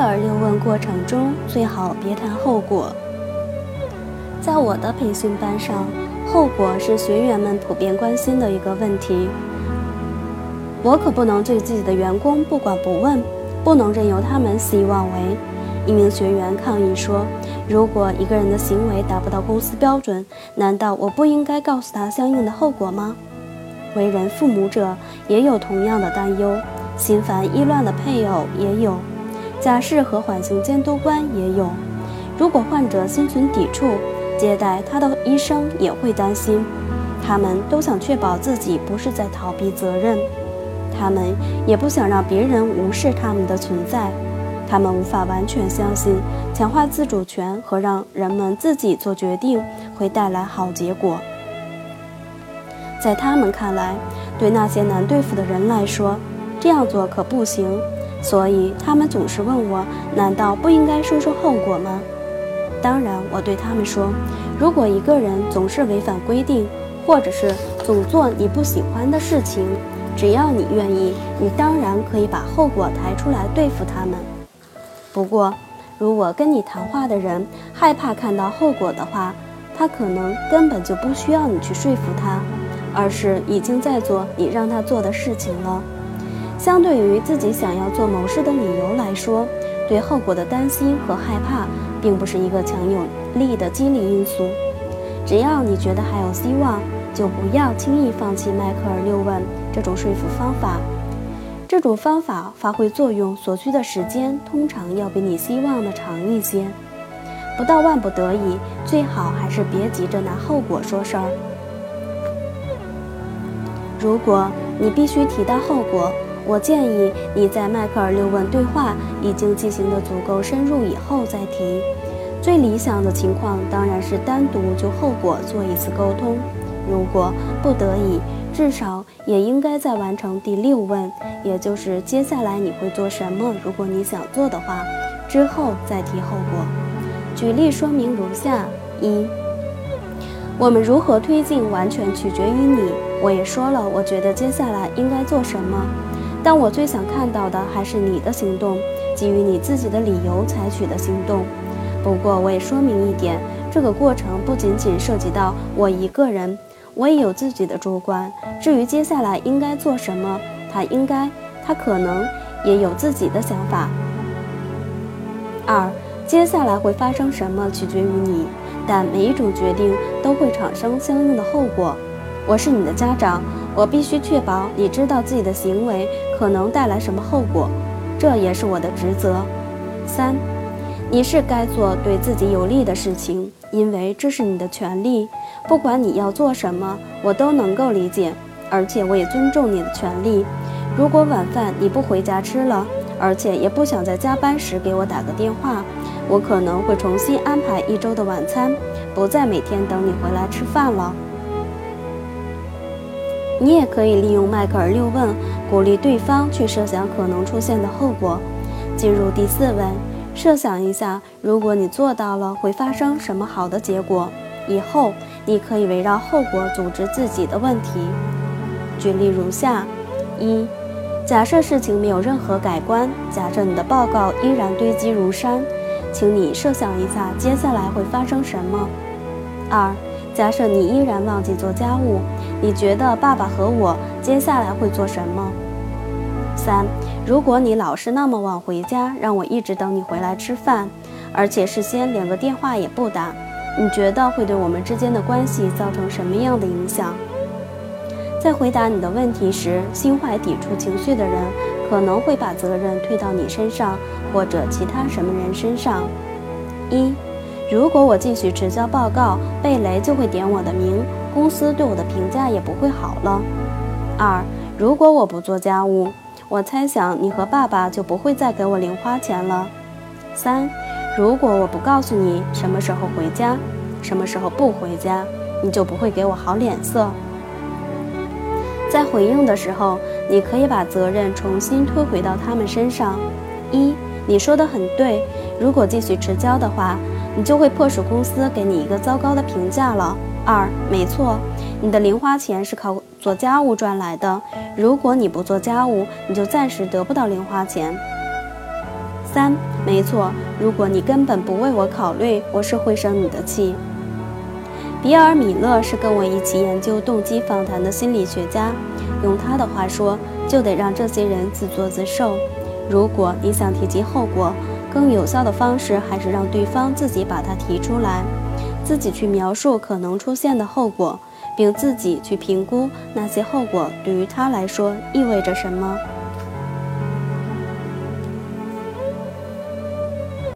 克尔六问过程中最好别谈后果。在我的培训班上，后果是学员们普遍关心的一个问题。我可不能对自己的员工不管不问，不能任由他们肆意妄为。一名学员抗议说：“如果一个人的行为达不到公司标准，难道我不应该告诉他相应的后果吗？”为人父母者也有同样的担忧，心烦意乱的配偶也有，假释和缓刑监督官也有。如果患者心存抵触，接待他的医生也会担心。他们都想确保自己不是在逃避责任，他们也不想让别人无视他们的存在。他们无法完全相信强化自主权和让人们自己做决定会带来好结果。在他们看来，对那些难对付的人来说，这样做可不行。所以他们总是问我：难道不应该说说后果吗？当然，我对他们说：如果一个人总是违反规定，或者是总做你不喜欢的事情，只要你愿意，你当然可以把后果抬出来对付他们。不过，如果跟你谈话的人害怕看到后果的话，他可能根本就不需要你去说服他，而是已经在做你让他做的事情了。相对于自己想要做某事的理由来说，对后果的担心和害怕，并不是一个强有力的激励因素。只要你觉得还有希望，就不要轻易放弃迈克尔六问这种说服方法。这种方法发挥作用所需的时间，通常要比你希望的长一些。不到万不得已，最好还是别急着拿后果说事儿。如果你必须提到后果，我建议你在迈克尔六问对话已经进行的足够深入以后再提。最理想的情况当然是单独就后果做一次沟通。如果不得已，至少也应该在完成第六问，也就是接下来你会做什么？如果你想做的话，之后再提后果。举例说明如下：一，我们如何推进完全取决于你。我也说了，我觉得接下来应该做什么，但我最想看到的还是你的行动，基于你自己的理由采取的行动。不过我也说明一点，这个过程不仅仅涉及到我一个人。我也有自己的主观。至于接下来应该做什么，他应该，他可能也有自己的想法。二，接下来会发生什么取决于你，但每一种决定都会产生相应的后果。我是你的家长，我必须确保你知道自己的行为可能带来什么后果，这也是我的职责。三，你是该做对自己有利的事情，因为这是你的权利。不管你要做什么，我都能够理解，而且我也尊重你的权利。如果晚饭你不回家吃了，而且也不想在加班时给我打个电话，我可能会重新安排一周的晚餐，不再每天等你回来吃饭了。你也可以利用迈克尔六问，鼓励对方去设想可能出现的后果。进入第四问，设想一下，如果你做到了，会发生什么好的结果？以后。你可以围绕后果组织自己的问题。举例如下：一、假设事情没有任何改观，假设你的报告依然堆积如山，请你设想一下接下来会发生什么。二、假设你依然忘记做家务，你觉得爸爸和我接下来会做什么？三、如果你老是那么晚回家，让我一直等你回来吃饭，而且事先连个电话也不打。你觉得会对我们之间的关系造成什么样的影响？在回答你的问题时，心怀抵触情绪的人可能会把责任推到你身上或者其他什么人身上。一，如果我继续迟交报告，贝雷就会点我的名，公司对我的评价也不会好了。二，如果我不做家务，我猜想你和爸爸就不会再给我零花钱了。三。如果我不告诉你什么时候回家，什么时候不回家，你就不会给我好脸色。在回应的时候，你可以把责任重新推回到他们身上。一，你说的很对。如果继续迟交的话，你就会迫使公司给你一个糟糕的评价了。二，没错，你的零花钱是靠做家务赚来的。如果你不做家务，你就暂时得不到零花钱。三，没错，如果你根本不为我考虑，我是会生你的气。比尔·米勒是跟我一起研究动机访谈的心理学家，用他的话说，就得让这些人自作自受。如果你想提及后果，更有效的方式还是让对方自己把它提出来，自己去描述可能出现的后果，并自己去评估那些后果对于他来说意味着什么。